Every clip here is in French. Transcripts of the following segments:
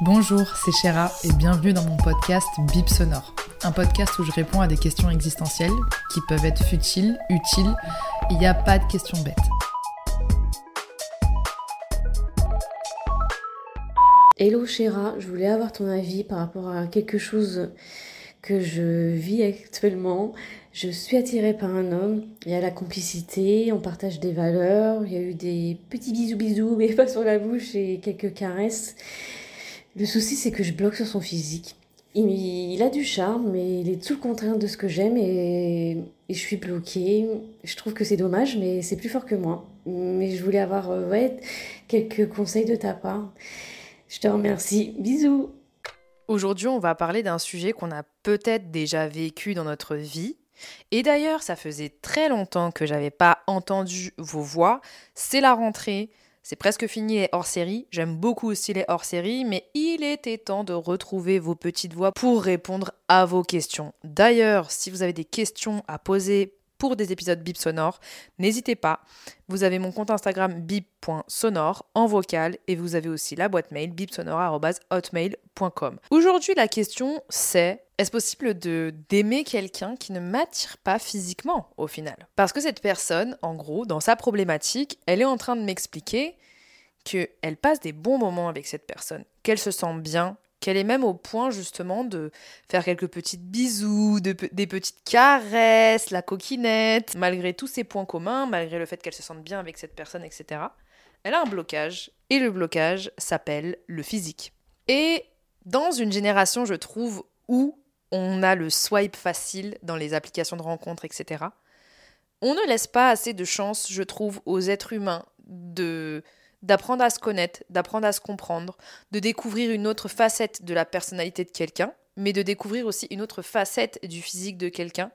Bonjour, c'est Chéra et bienvenue dans mon podcast Bip Sonore. Un podcast où je réponds à des questions existentielles qui peuvent être futiles, utiles. Il n'y a pas de questions bêtes. Hello Chéra, je voulais avoir ton avis par rapport à quelque chose que je vis actuellement. Je suis attirée par un homme, il y a la complicité, on partage des valeurs, il y a eu des petits bisous bisous mais pas sur la bouche et quelques caresses. Le souci, c'est que je bloque sur son physique. Il, a du charme, mais il est tout le contraire de ce que j'aime et, je suis bloquée. Je trouve que c'est dommage, mais c'est plus fort que moi. Mais je voulais avoir euh, ouais, quelques conseils de ta part. Je te remercie. Bisous. Aujourd'hui, on va parler d'un sujet qu'on a peut-être déjà vécu dans notre vie. Et d'ailleurs, ça faisait très longtemps que j'avais pas entendu vos voix. C'est la rentrée, c'est presque fini les hors-série. J'aime beaucoup aussi les hors-série, mais il était temps de retrouver vos petites voix pour répondre à vos questions. D'ailleurs, si vous avez des questions à poser pour des épisodes bip sonores, n'hésitez pas. Vous avez mon compte Instagram bip.sonore en vocal et vous avez aussi la boîte mail bipsonore.hotmail.com. Aujourd'hui, la question c'est est-ce possible de d'aimer quelqu'un qui ne m'attire pas physiquement au final? Parce que cette personne, en gros, dans sa problématique, elle est en train de m'expliquer qu'elle passe des bons moments avec cette personne, qu'elle se sent bien, qu'elle est même au point justement de faire quelques petites bisous, des petites caresses, la coquinette, malgré tous ces points communs, malgré le fait qu'elle se sente bien avec cette personne, etc. Elle a un blocage, et le blocage s'appelle le physique. Et dans une génération, je trouve, où on a le swipe facile dans les applications de rencontres, etc. On ne laisse pas assez de chance, je trouve, aux êtres humains de d'apprendre à se connaître, d'apprendre à se comprendre, de découvrir une autre facette de la personnalité de quelqu'un, mais de découvrir aussi une autre facette du physique de quelqu'un,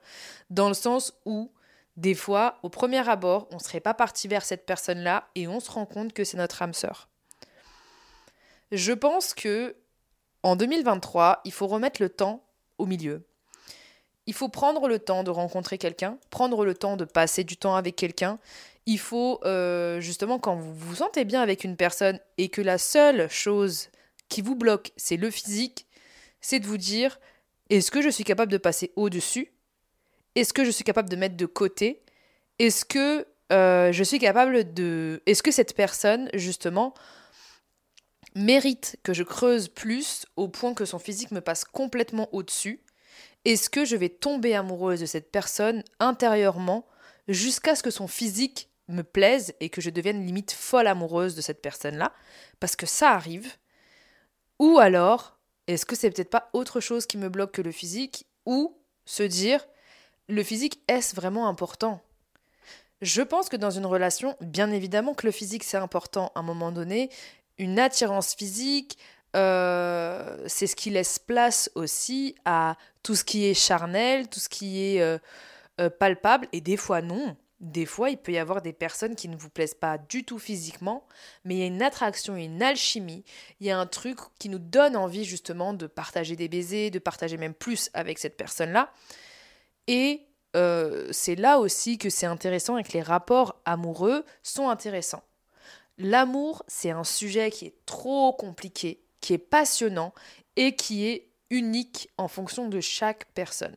dans le sens où des fois, au premier abord, on ne serait pas parti vers cette personne-là et on se rend compte que c'est notre âme sœur. Je pense que en 2023, il faut remettre le temps milieu. Il faut prendre le temps de rencontrer quelqu'un, prendre le temps de passer du temps avec quelqu'un. Il faut euh, justement quand vous vous sentez bien avec une personne et que la seule chose qui vous bloque, c'est le physique, c'est de vous dire est-ce que je suis capable de passer au-dessus? Est-ce que je suis capable de mettre de côté? Est-ce que euh, je suis capable de... Est-ce que cette personne, justement, mérite que je creuse plus au point que son physique me passe complètement au-dessus Est-ce que je vais tomber amoureuse de cette personne intérieurement jusqu'à ce que son physique me plaise et que je devienne limite folle amoureuse de cette personne-là Parce que ça arrive. Ou alors, est-ce que c'est peut-être pas autre chose qui me bloque que le physique Ou se dire, le physique, est-ce vraiment important? Je pense que dans une relation, bien évidemment que le physique c'est important à un moment donné, une attirance physique, euh, c'est ce qui laisse place aussi à tout ce qui est charnel, tout ce qui est euh, euh, palpable, et des fois non. Des fois, il peut y avoir des personnes qui ne vous plaisent pas du tout physiquement, mais il y a une attraction, une alchimie, il y a un truc qui nous donne envie justement de partager des baisers, de partager même plus avec cette personne-là. Et c'est là aussi que c'est intéressant et que les rapports amoureux sont intéressants. L'amour, c'est un sujet qui est trop compliqué, qui est passionnant et qui est unique en fonction de chaque personne.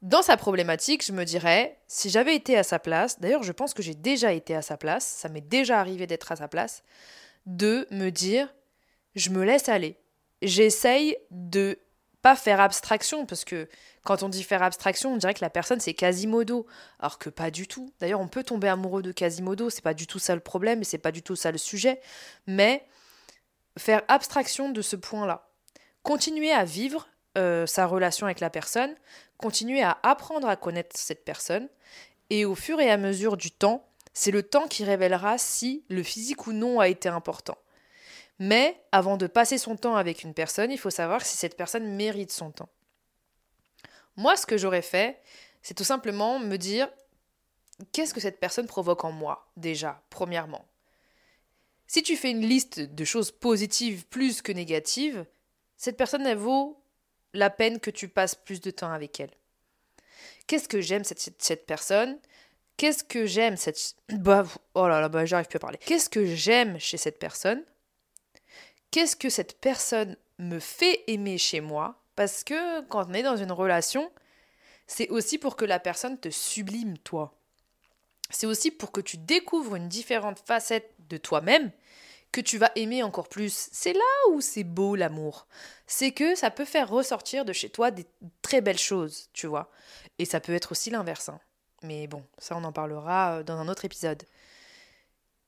Dans sa problématique, je me dirais, si j'avais été à sa place, d'ailleurs je pense que j'ai déjà été à sa place, ça m'est déjà arrivé d'être à sa place, de me dire, je me laisse aller. J'essaye de faire abstraction, parce que quand on dit faire abstraction, on dirait que la personne c'est Quasimodo, alors que pas du tout. D'ailleurs, on peut tomber amoureux de Quasimodo, c'est pas du tout ça le problème, et c'est pas du tout ça le sujet, mais faire abstraction de ce point-là. Continuer à vivre euh, sa relation avec la personne, continuer à apprendre à connaître cette personne, et au fur et à mesure du temps, c'est le temps qui révélera si le physique ou non a été important. Mais avant de passer son temps avec une personne, il faut savoir si cette personne mérite son temps. Moi, ce que j'aurais fait, c'est tout simplement me dire qu'est-ce que cette personne provoque en moi, déjà, premièrement? Si tu fais une liste de choses positives plus que négatives, cette personne, elle vaut la peine que tu passes plus de temps avec elle. Qu'est-ce que j'aime cette, personne? Qu'est-ce que j'aime cette... Bah, oh là là, bah, j'arrive plus à parler. Qu'est-ce que j'aime chez cette personne? Qu'est-ce que cette personne me fait aimer chez moi Parce que quand on est dans une relation, c'est aussi pour que la personne te sublime toi. C'est aussi pour que tu découvres une différente facette de toi-même que tu vas aimer encore plus. C'est là où c'est beau l'amour. C'est que ça peut faire ressortir de chez toi des très belles choses, tu vois. Et ça peut être aussi l'inverse. Hein. Mais bon, ça on en parlera euh, dans un autre épisode.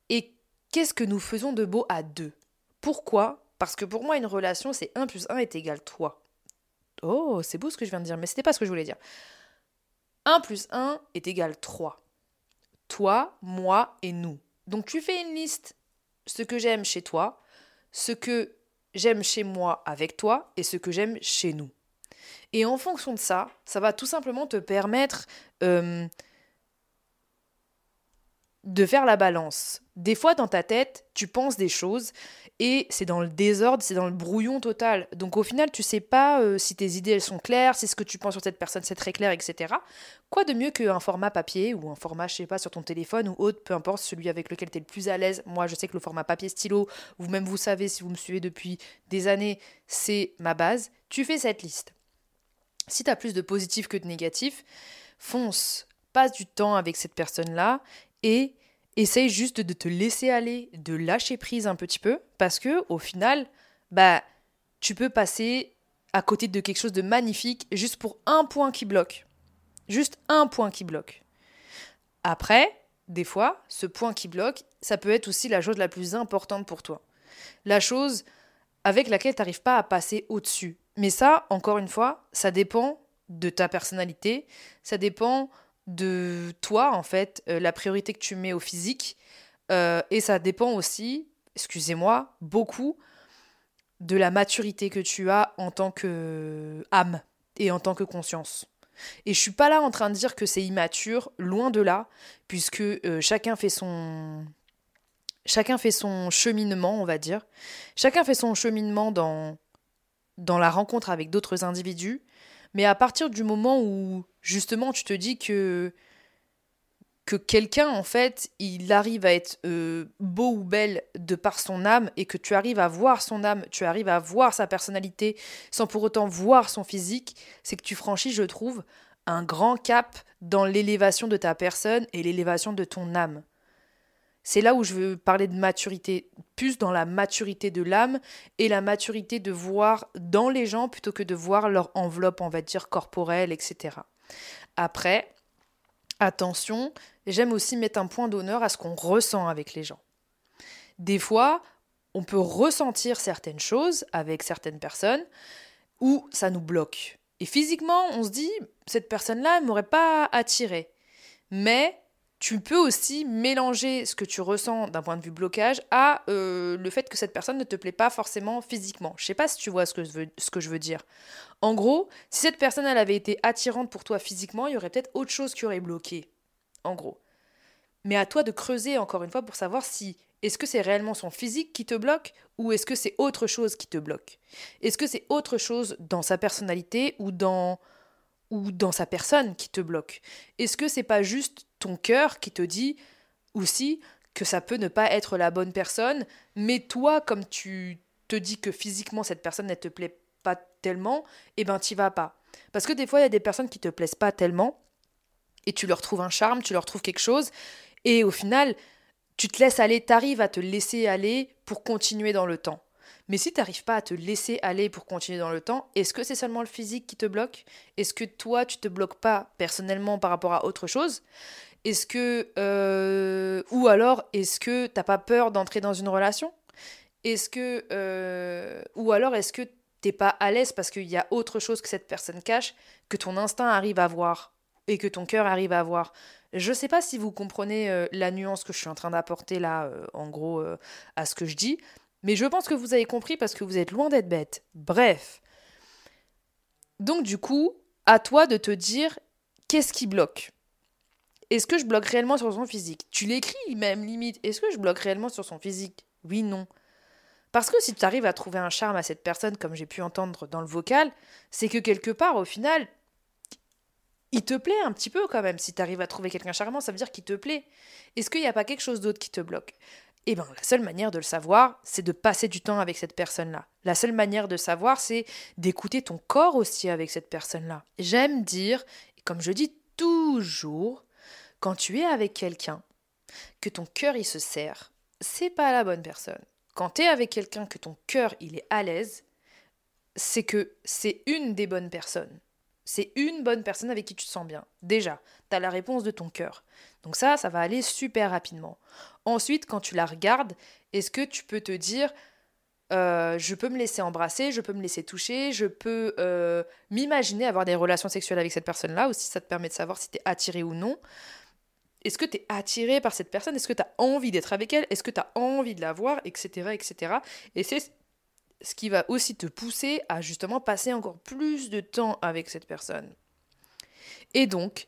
Et qu'est-ce que nous faisons de beau à deux? Pourquoi? Parce que pour moi, une relation, c'est 1 plus 1 est égal 3. Oh, c'est beau ce que je viens de dire, mais c'était pas ce que je voulais dire. 1 plus 1 est égal 3. Toi, moi et nous. Donc tu fais une liste, ce que j'aime chez toi, ce que j'aime chez moi avec toi et ce que j'aime chez nous. Et en fonction de ça, ça va tout simplement te permettre euh, de faire la balance. Des fois, dans ta tête, tu penses des choses et c'est dans le désordre, c'est dans le brouillon total. Donc au final, tu sais pas euh, si tes idées elles sont claires, si ce que tu penses sur cette personne c'est très clair, etc. Quoi de mieux qu'un format papier ou un format, je sais pas, sur ton téléphone ou autre, peu importe, celui avec lequel tu es le plus à l'aise. Moi, je sais que le format papier stylo, vous-même vous savez si vous me suivez depuis des années, c'est ma base. Tu fais cette liste. Si tu as plus de positifs que de négatifs, fonce, passe du temps avec cette personne-là et essaye juste de te laisser aller, de lâcher prise un petit peu, parce que au final, bah, tu peux passer à côté de quelque chose de magnifique juste pour un point qui bloque. Juste un point qui bloque. Après, des fois, ce point qui bloque, ça peut être aussi la chose la plus importante pour toi. La chose avec laquelle tu n'arrives pas à passer au-dessus. Mais ça, encore une fois, ça dépend de ta personnalité, ça dépend de toi, en fait, euh, la priorité que tu mets au physique. Euh, et ça dépend aussi, excusez-moi, beaucoup de la maturité que tu as en tant que âme et en tant que conscience. Et je suis pas là en train de dire que c'est immature, loin de là, puisque euh, chacun fait son chacun fait son cheminement, on va dire. Chacun fait son cheminement dans dans la rencontre avec d'autres individus, mais à partir du moment où justement tu te dis que que quelqu'un en fait il arrive à être euh, beau ou belle de par son âme et que tu arrives à voir son âme, tu arrives à voir sa personnalité sans pour autant voir son physique, c'est que tu franchis, je trouve, un grand cap dans l'élévation de ta personne et l'élévation de ton âme. C'est là où je veux parler de maturité, plus dans la maturité de l'âme et la maturité de voir dans les gens plutôt que de voir leur enveloppe, on va dire, corporelle, etc. Après, attention, j'aime aussi mettre un point d'honneur à ce qu'on ressent avec les gens. Des fois, on peut ressentir certaines choses avec certaines personnes où ça nous bloque. Et physiquement, on se dit, cette personne-là ne m'aurait pas attiré. Mais tu peux aussi mélanger ce que tu ressens d'un point de vue blocage à euh, le fait que cette personne ne te plaît pas forcément physiquement. Je sais pas si tu vois ce que je veux, dire. En gros, si cette personne elle avait été attirante pour toi physiquement, il y aurait peut-être autre chose qui aurait bloqué. En gros. Mais à toi de creuser encore une fois pour savoir si est-ce que c'est réellement son physique qui te bloque ou est-ce que c'est autre chose qui te bloque? Est-ce que c'est autre chose dans sa personnalité ou dans ou dans sa personne qui te bloque? Est-ce que c'est pas juste ton cœur qui te dit aussi que ça peut ne pas être la bonne personne, mais toi, comme tu te dis que physiquement cette personne ne te plaît pas tellement, eh ben t'y vas pas. Parce que des fois, il y a des personnes qui te plaisent pas tellement, et tu leur trouves un charme, tu leur trouves quelque chose, et au final, tu te laisses aller, t'arrives à te laisser aller pour continuer dans le temps. Mais si tu n'arrives pas à te laisser aller pour continuer dans le temps, est-ce que c'est seulement le physique qui te bloque? Est-ce que toi, tu te bloques pas personnellement par rapport à autre chose? Est-ce que. Euh, ou alors, est-ce que t'as pas peur d'entrer dans une relation? Est-ce que. Euh, ou alors, est-ce que t'es pas à l'aise parce qu'il y a autre chose que cette personne cache, que ton instinct arrive à voir et que ton cœur arrive à voir? Je sais pas si vous comprenez euh, la nuance que je suis en train d'apporter là, en gros, à ce que je dis, mais je pense que vous avez compris parce que vous êtes loin d'être bête. Bref. Donc du coup, à toi de te dire qu'est-ce qui bloque? Est-ce que je bloque réellement sur son physique? Tu l'écris même limite. Est-ce que je bloque réellement sur son physique? Oui, non. Parce que si tu arrives à trouver un charme à cette personne, comme j'ai pu entendre dans le vocal, c'est que quelque part, au final, il te plaît un petit peu quand même. Si tu arrives à trouver quelqu'un charmant, ça veut dire qu'il te plaît. Est-ce qu'il n'y a pas quelque chose d'autre qui te bloque? Eh bien, la seule manière de le savoir, c'est de passer du temps avec cette personne-là. La seule manière de savoir, c'est d'écouter ton corps aussi avec cette personne-là. J'aime dire, comme je dis toujours, quand tu es avec quelqu'un, que ton cœur il se serre, c'est pas la bonne personne. Quand tu es avec quelqu'un que ton cœur il est à l'aise, c'est que c'est une des bonnes personnes. C'est une bonne personne avec qui tu te sens bien. Déjà, tu as la réponse de ton cœur. Donc ça, ça va aller super rapidement. Ensuite, quand tu la regardes, est-ce que tu peux te dire, euh, je peux me laisser embrasser, je peux me laisser toucher, je peux euh, m'imaginer avoir des relations sexuelles avec cette personne-là aussi, ça te permet de savoir si tu es attiré ou non. Est-ce que tu es attiré par cette personne? Est-ce que tu as envie d'être avec elle? Est-ce que tu as envie de la voir? Etc. etc. Et c'est ce qui va aussi te pousser à justement passer encore plus de temps avec cette personne. Et donc,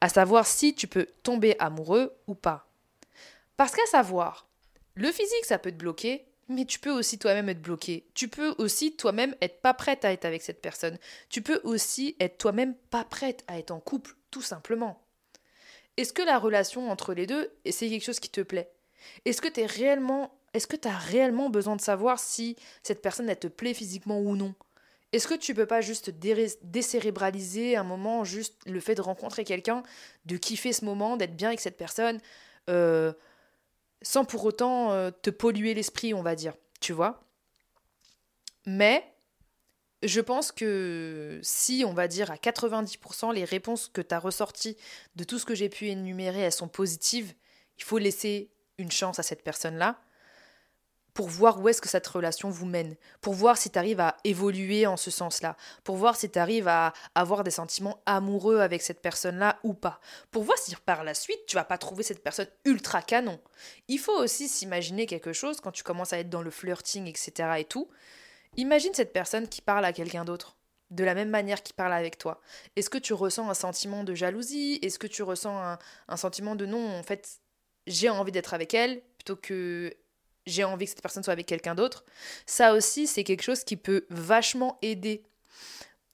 à savoir si tu peux tomber amoureux ou pas. Parce qu'à savoir, le physique, ça peut te bloquer, mais tu peux aussi toi-même être bloqué. Tu peux aussi toi-même être pas prête à être avec cette personne. Tu peux aussi être toi-même pas prête à être en couple, tout simplement. Est-ce que la relation entre les deux, c'est quelque chose qui te plaît Est-ce que tu réellement est-ce que tu as réellement besoin de savoir si cette personne elle te plaît physiquement ou non? Est-ce que tu peux pas juste décérébraliser un moment juste le fait de rencontrer quelqu'un, de kiffer ce moment, d'être bien avec cette personne, euh, sans pour autant euh, te polluer l'esprit, on va dire, tu vois? Mais je pense que si, on va dire, à 90%, les réponses que tu as ressorties de tout ce que j'ai pu énumérer, elles sont positives, il faut laisser une chance à cette personne-là pour voir où est-ce que cette relation vous mène, pour voir si tu arrives à évoluer en ce sens-là, pour voir si tu arrives à avoir des sentiments amoureux avec cette personne-là ou pas, pour voir si par la suite tu vas pas trouver cette personne ultra canon. Il faut aussi s'imaginer quelque chose quand tu commences à être dans le flirting, etc. et tout. Imagine cette personne qui parle à quelqu'un d'autre, de la même manière qu'il parle avec toi. Est-ce que tu ressens un sentiment de jalousie? Est-ce que tu ressens un, sentiment de non, en fait, j'ai envie d'être avec elle plutôt que j'ai envie que cette personne soit avec quelqu'un d'autre? Ça aussi, c'est quelque chose qui peut vachement aider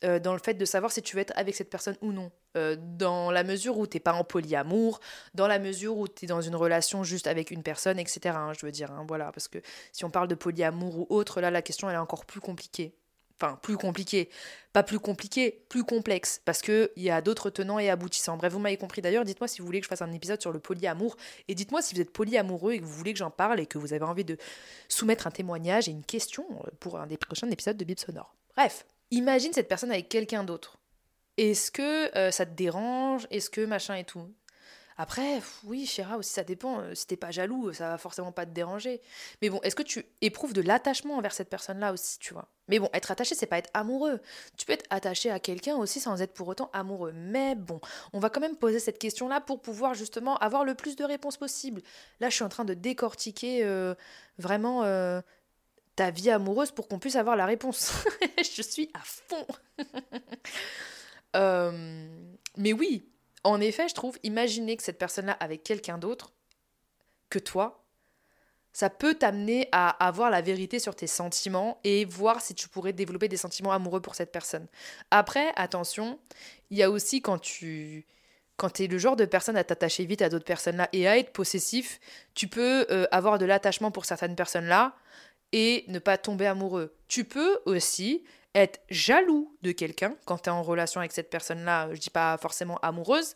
euh, dans le fait de savoir si tu veux être avec cette personne ou non. Euh, dans la mesure où t'es pas en polyamour, dans la mesure où tu es dans une relation juste avec une personne, etc. Hein, je veux dire, hein, voilà, parce que si on parle de polyamour ou autre, là, la question elle est encore plus compliquée enfin plus compliqué, pas plus compliqué, plus complexe, parce qu'il y a d'autres tenants et aboutissants. Bref, vous m'avez compris d'ailleurs, dites-moi si vous voulez que je fasse un épisode sur le polyamour, et dites-moi si vous êtes polyamoureux et que vous voulez que j'en parle et que vous avez envie de soumettre un témoignage et une question pour un des prochains épisodes de Bib Sonore. Bref, imagine cette personne avec quelqu'un d'autre. Est-ce que euh, ça te dérange? Est-ce que machin et tout? Après, oui, Chéra aussi, ça dépend. Euh, si t'es pas jaloux, ça va forcément pas te déranger. Mais bon, est-ce que tu éprouves de l'attachement envers cette personne-là aussi, tu vois? Mais bon, être attaché, c'est pas être amoureux. Tu peux être attaché à quelqu'un aussi sans être pour autant amoureux. Mais bon, on va quand même poser cette question-là pour pouvoir justement avoir le plus de réponses possible. Là, je suis en train de décortiquer euh, vraiment euh, ta vie amoureuse pour qu'on puisse avoir la réponse. je suis à fond. mais oui, en effet, je trouve, imaginer que cette personne-là avec quelqu'un d'autre que toi, ça peut t'amener à avoir la vérité sur tes sentiments et voir si tu pourrais développer des sentiments amoureux pour cette personne. Après, attention, il y a aussi quand tu quand tu es le genre de personne à t'attacher vite à d'autres personnes-là et à être possessif, tu peux euh, avoir de l'attachement pour certaines personnes-là et ne pas tomber amoureux. Tu peux aussi être jaloux de quelqu'un quand tu es en relation avec cette personne-là, je dis pas forcément amoureuse,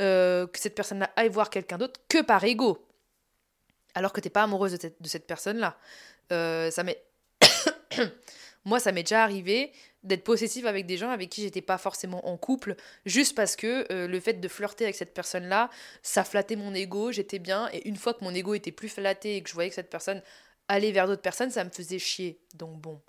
euh, que cette personne-là aille voir quelqu'un d'autre que par ego. Alors que t'es pas amoureuse de cette, personne-là. Euh, ça m'est. Moi, ça m'est déjà arrivé d'être possessive avec des gens avec qui j'étais pas forcément en couple, juste parce que euh, le fait de flirter avec cette personne-là, ça flattait mon ego, j'étais bien, et une fois que mon ego était plus flatté et que je voyais que cette personne allait vers d'autres personnes, ça me faisait chier. Donc bon,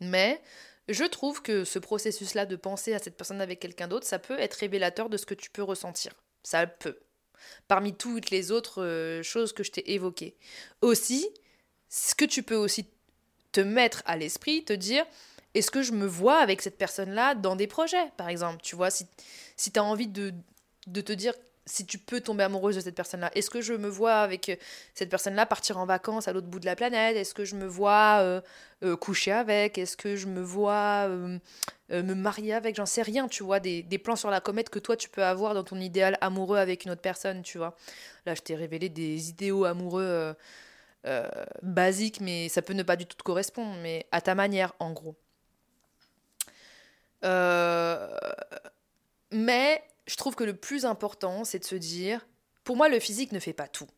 Mais je trouve que ce processus-là de penser à cette personne avec quelqu'un d'autre, ça peut être révélateur de ce que tu peux ressentir. Ça peut. Parmi toutes les autres euh, choses que je t'ai évoquées. Aussi, ce que tu peux aussi te mettre à l'esprit, te dire, est-ce que je me vois avec cette personne-là dans des projets, par exemple? Tu vois, si, si tu as envie de, de te dire si tu peux tomber amoureuse de cette personne-là. Est-ce que je me vois avec euh, cette personne-là partir en vacances à l'autre bout de la planète? Est-ce que je me vois euh, euh, coucher avec? Est-ce que je me vois me marier avec? J'en sais rien, tu vois, des, des, plans sur la comète que toi tu peux avoir dans ton idéal amoureux avec une autre personne, tu vois. Là, je t'ai révélé des idéaux amoureux basiques, mais ça peut ne pas du tout te correspondre, mais à ta manière, en gros. mais je trouve que le plus important, c'est de se dire, pour moi, le physique ne fait pas tout.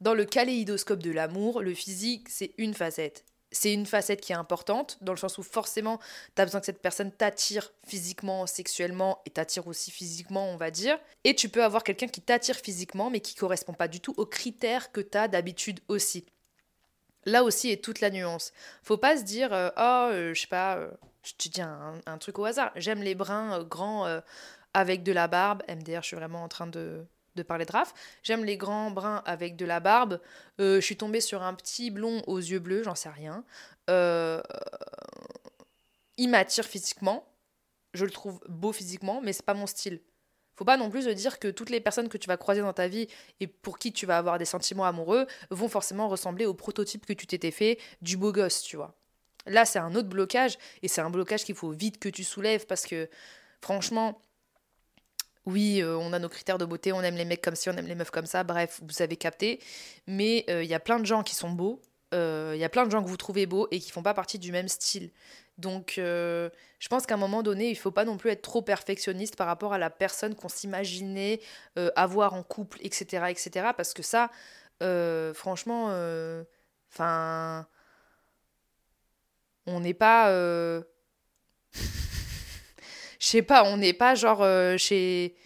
Dans le kaléidoscope de l'amour, le physique, c'est une facette. C'est une facette qui est importante, dans le sens où forcément, tu as besoin que cette personne t'attire physiquement, sexuellement, et t'attire aussi physiquement, on va dire. Et tu peux avoir quelqu'un qui t'attire physiquement, mais qui correspond pas du tout aux critères que tu as d'habitude aussi. Là aussi est toute la nuance. Faut pas se dire, euh, oh, euh, je sais pas, euh, je te dis un, un, truc au hasard, j'aime les bruns grands avec de la barbe. MDR, je suis vraiment en train de, parler de Raph. J'aime les grands bruns avec de la barbe. Euh, je suis tombée sur un petit blond aux yeux bleus, j'en sais rien. Euh, il m'attire physiquement. Je le trouve beau physiquement, mais c'est pas mon style. Faut pas non plus se dire que toutes les personnes que tu vas croiser dans ta vie et pour qui tu vas avoir des sentiments amoureux vont forcément ressembler au prototype que tu t'étais fait du beau gosse, tu vois. Là, c'est un autre blocage et c'est un blocage qu'il faut vite que tu soulèves parce que franchement, oui, euh, on a nos critères de beauté, on aime les mecs comme ci, on aime les meufs comme ça, bref, vous avez capté. Mais il euh, y a plein de gens qui sont beaux, il euh, y a plein de gens que vous trouvez beaux et qui font pas partie du même style. Donc, je pense qu'à un moment donné, il faut pas non plus être trop perfectionniste par rapport à la personne qu'on s'imaginait avoir en couple, etc., etc. Parce que ça, franchement, enfin, on n'est pas je sais pas, on n'est pas genre euh, chez.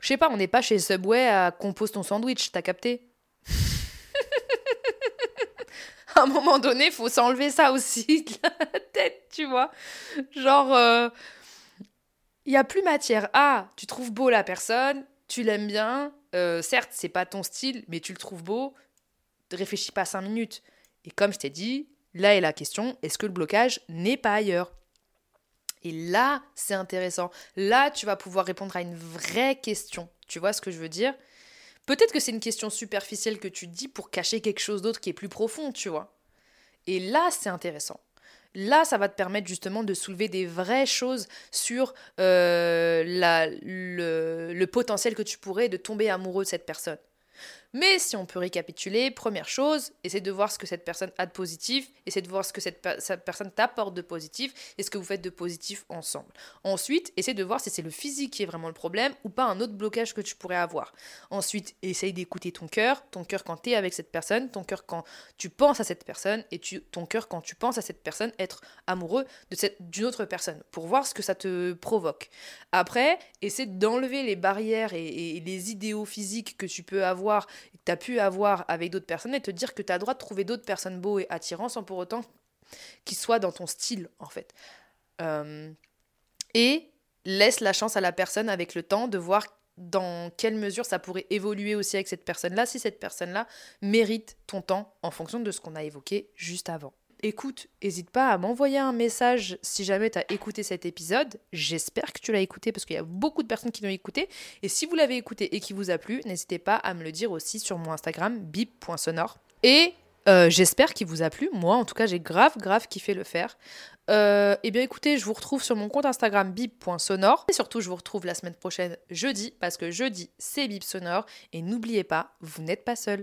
Je sais pas, on n'est pas chez Subway à compose ton sandwich, t'as capté? À un moment donné, faut s'enlever ça aussi de la tête, tu vois. Genre, il euh, y a plus matière. Ah, tu trouves beau la personne, tu l'aimes bien. Euh, certes, c'est pas ton style, mais tu le trouves beau. Réfléchis pas cinq minutes. Et comme je t'ai dit, là est la question est-ce que le blocage n'est pas ailleurs? Et là, c'est intéressant. Là, tu vas pouvoir répondre à une vraie question. Tu vois ce que je veux dire? Peut-être que c'est une question superficielle que tu dis pour cacher quelque chose d'autre qui est plus profond, tu vois. Et là, c'est intéressant. Là, ça va te permettre justement de soulever des vraies choses sur euh, le, le potentiel que tu pourrais de tomber amoureux de cette personne. Mais si on peut récapituler, première chose, essaie de voir ce que cette personne a de positif, essaie de voir ce que cette, personne t'apporte de positif et ce que vous faites de positif ensemble. Ensuite, essaie de voir si c'est le physique qui est vraiment le problème ou pas un autre blocage que tu pourrais avoir. Ensuite, essaye d'écouter ton cœur, ton cœur quand tu es avec cette personne, ton cœur quand tu penses à cette personne et ton cœur quand tu penses à cette personne, être amoureux d'une autre personne pour voir ce que ça te provoque. Après, essaie d'enlever les barrières et les idéaux physiques que tu peux avoir que tu as pu avoir avec d'autres personnes et te dire que tu as le droit de trouver d'autres personnes beaux et attirants sans pour autant qu'ils soient dans ton style, en fait. Euh, et laisse la chance à la personne avec le temps de voir dans quelle mesure ça pourrait évoluer aussi avec cette personne-là, si cette personne-là mérite ton temps en fonction de ce qu'on a évoqué juste avant écoute, n'hésite pas à m'envoyer un message si jamais tu as écouté cet épisode. J'espère que tu l'as écouté parce qu'il y a beaucoup de personnes qui l'ont écouté. Et si vous l'avez écouté et qui vous a plu, n'hésitez pas à me le dire aussi sur mon Instagram bip.sonore. Et euh, j'espère qu'il vous a plu. Moi, en tout cas, j'ai grave, grave kiffé le faire. Euh, eh bien, écoutez, je vous retrouve sur mon compte Instagram bip.sonore. Et surtout, je vous retrouve la semaine prochaine, jeudi, parce que jeudi, c'est bip sonore. Et n'oubliez pas, vous n'êtes pas seul.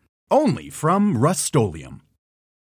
only from Rust-Oleum